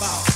about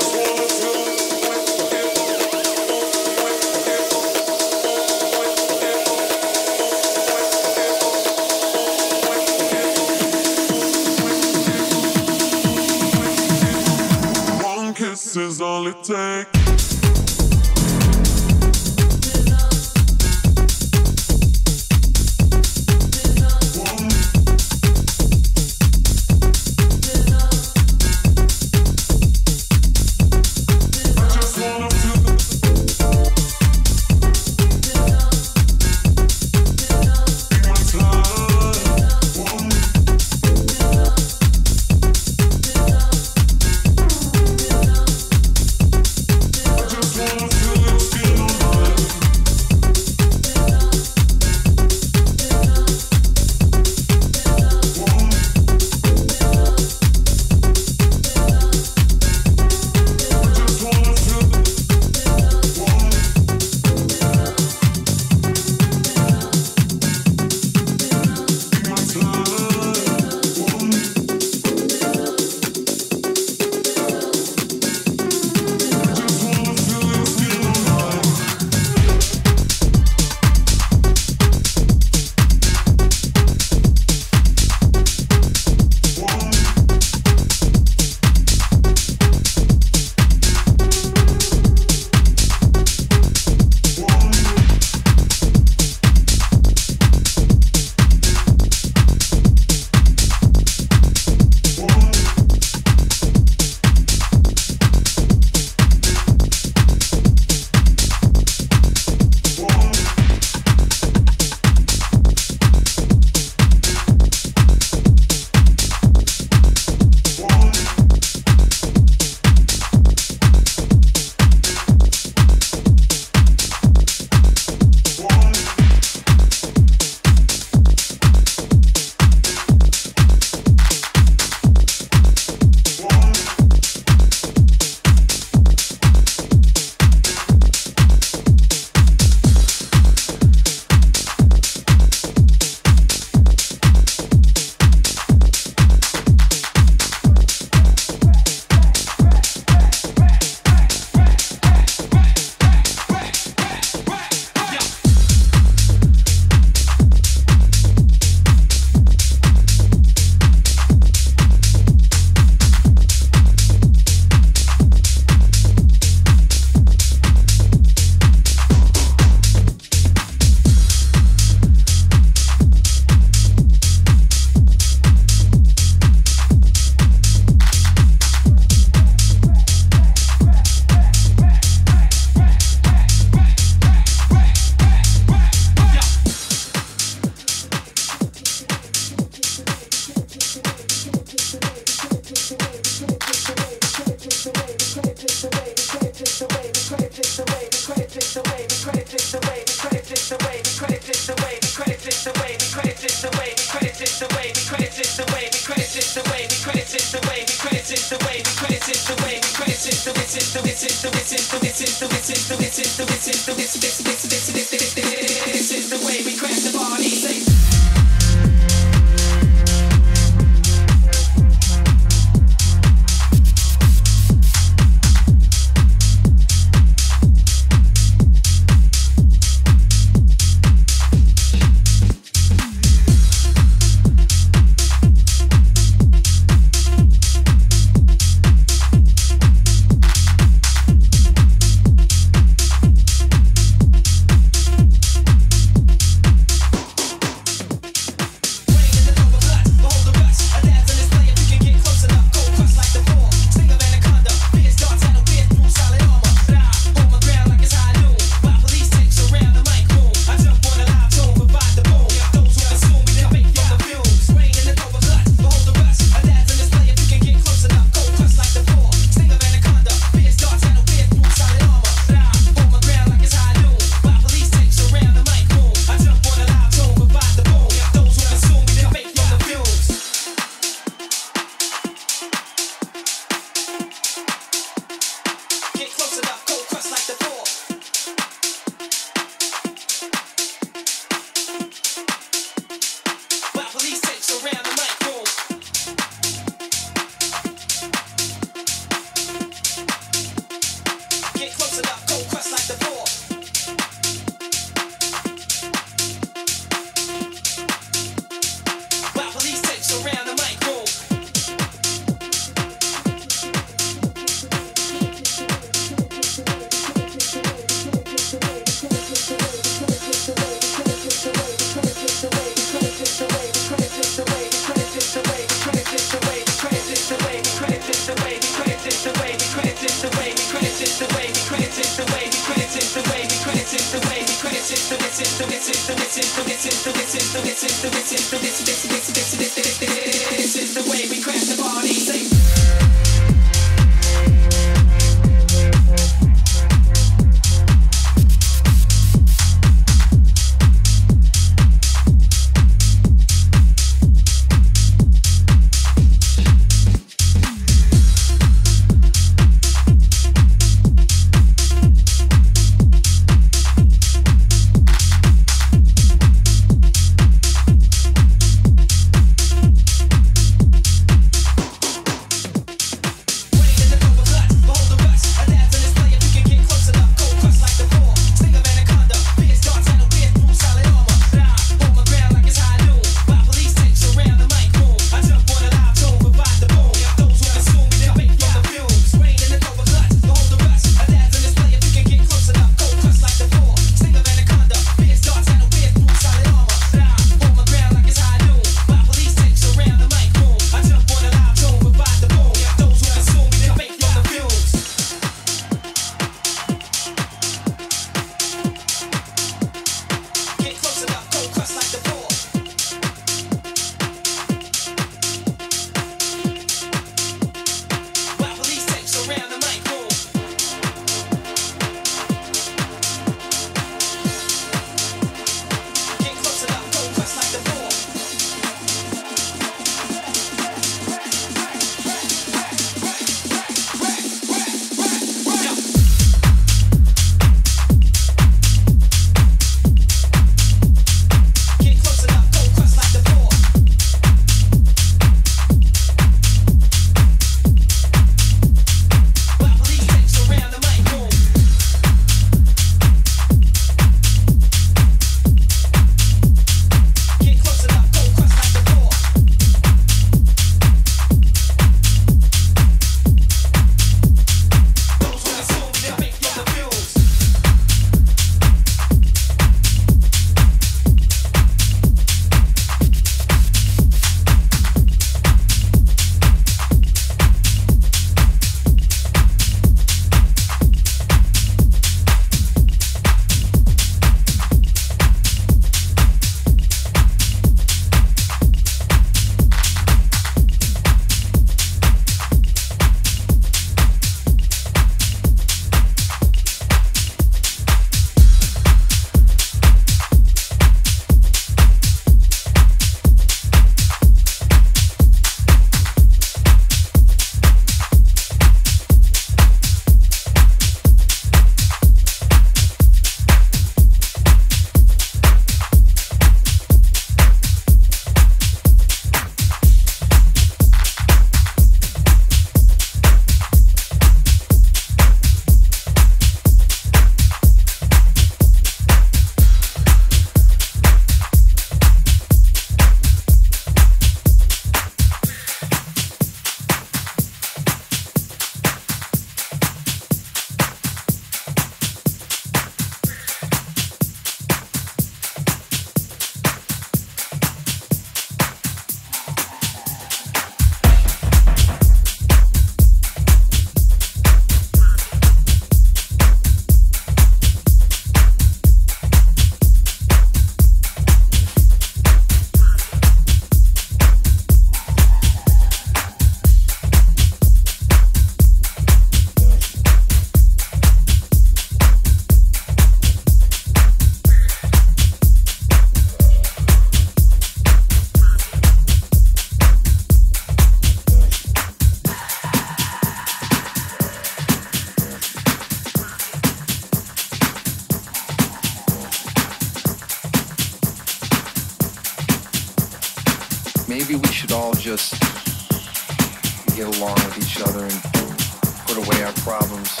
problems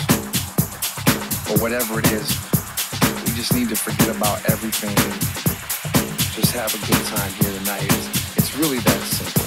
or whatever it is, we just need to forget about everything. Just have a good time here tonight. It's, it's really that simple.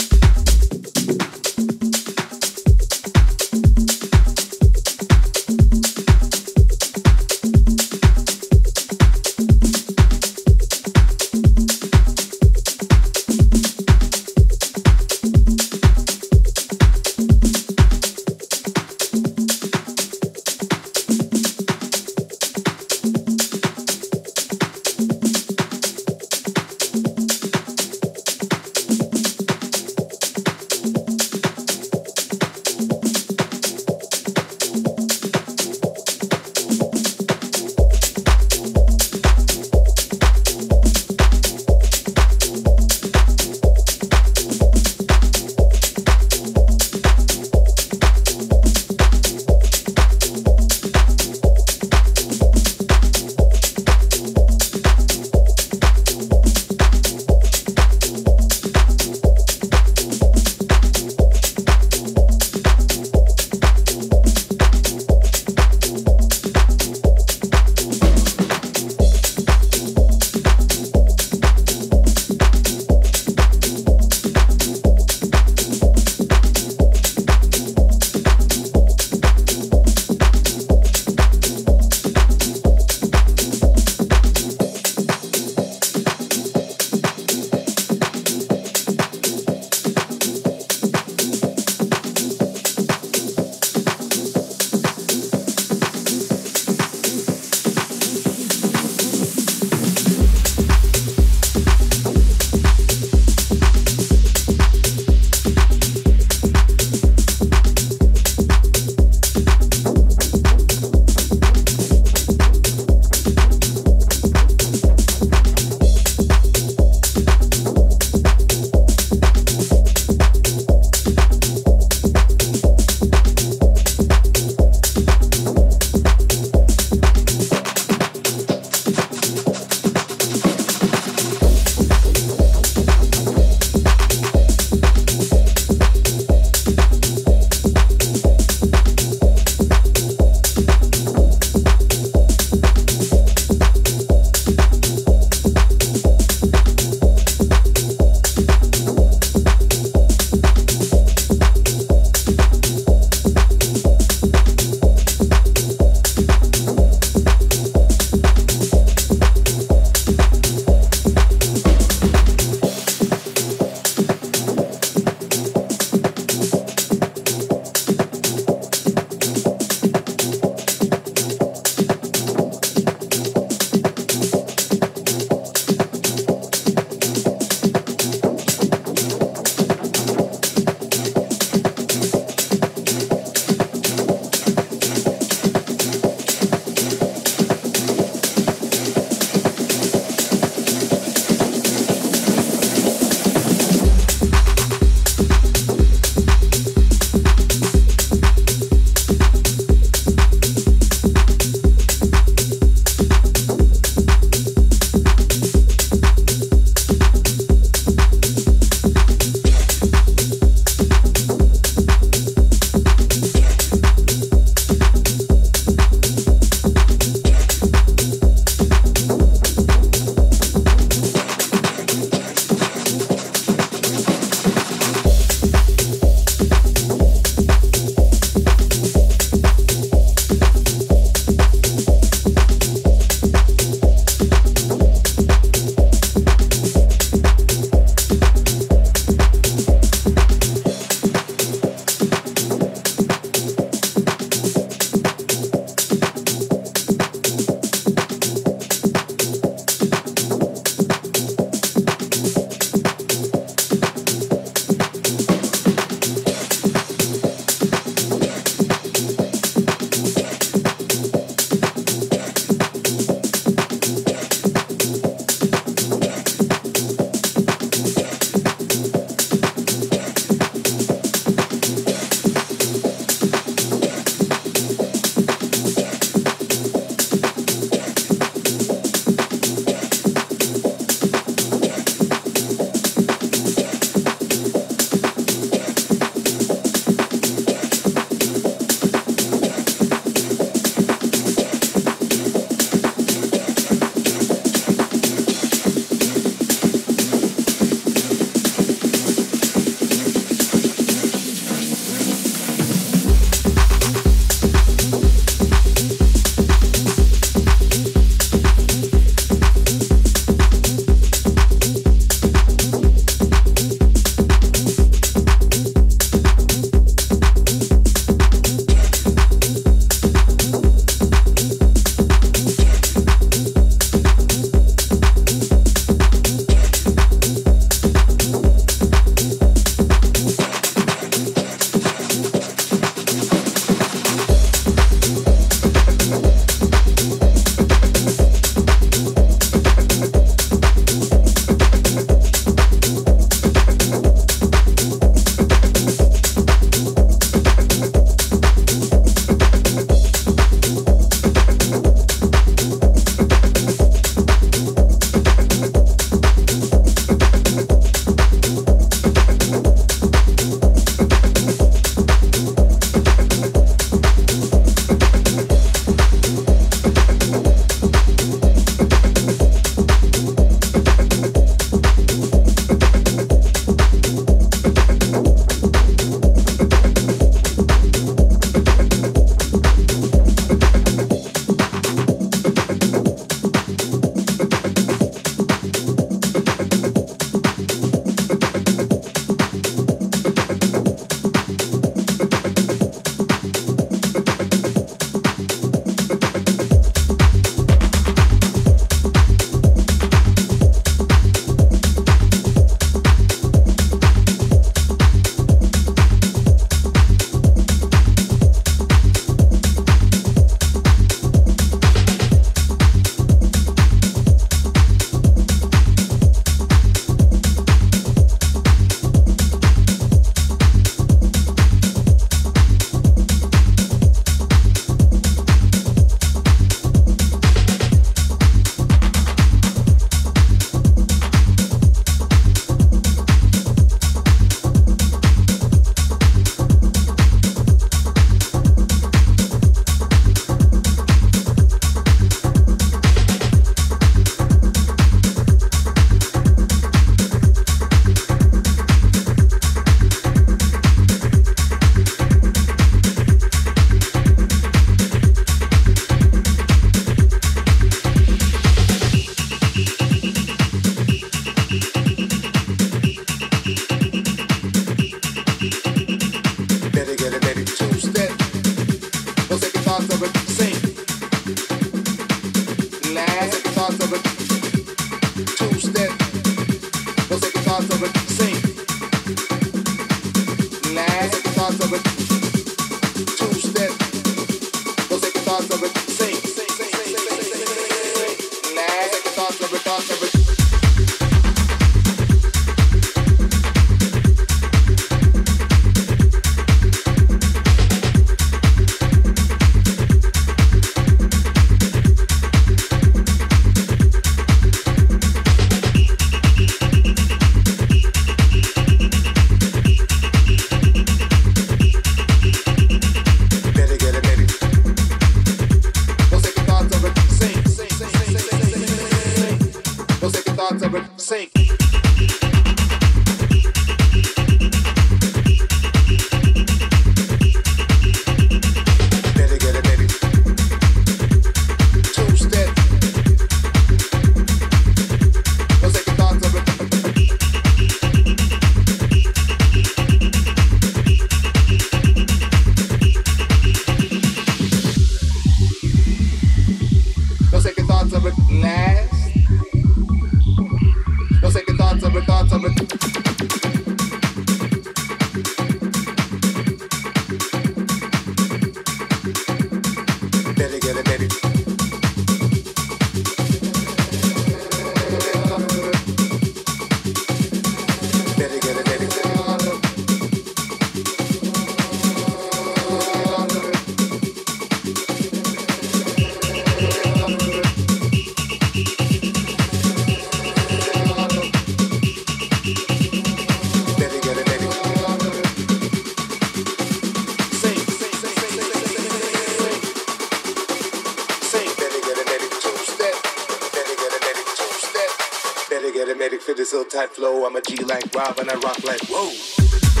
Tight flow. I'm a G like Rob and I rock like whoa.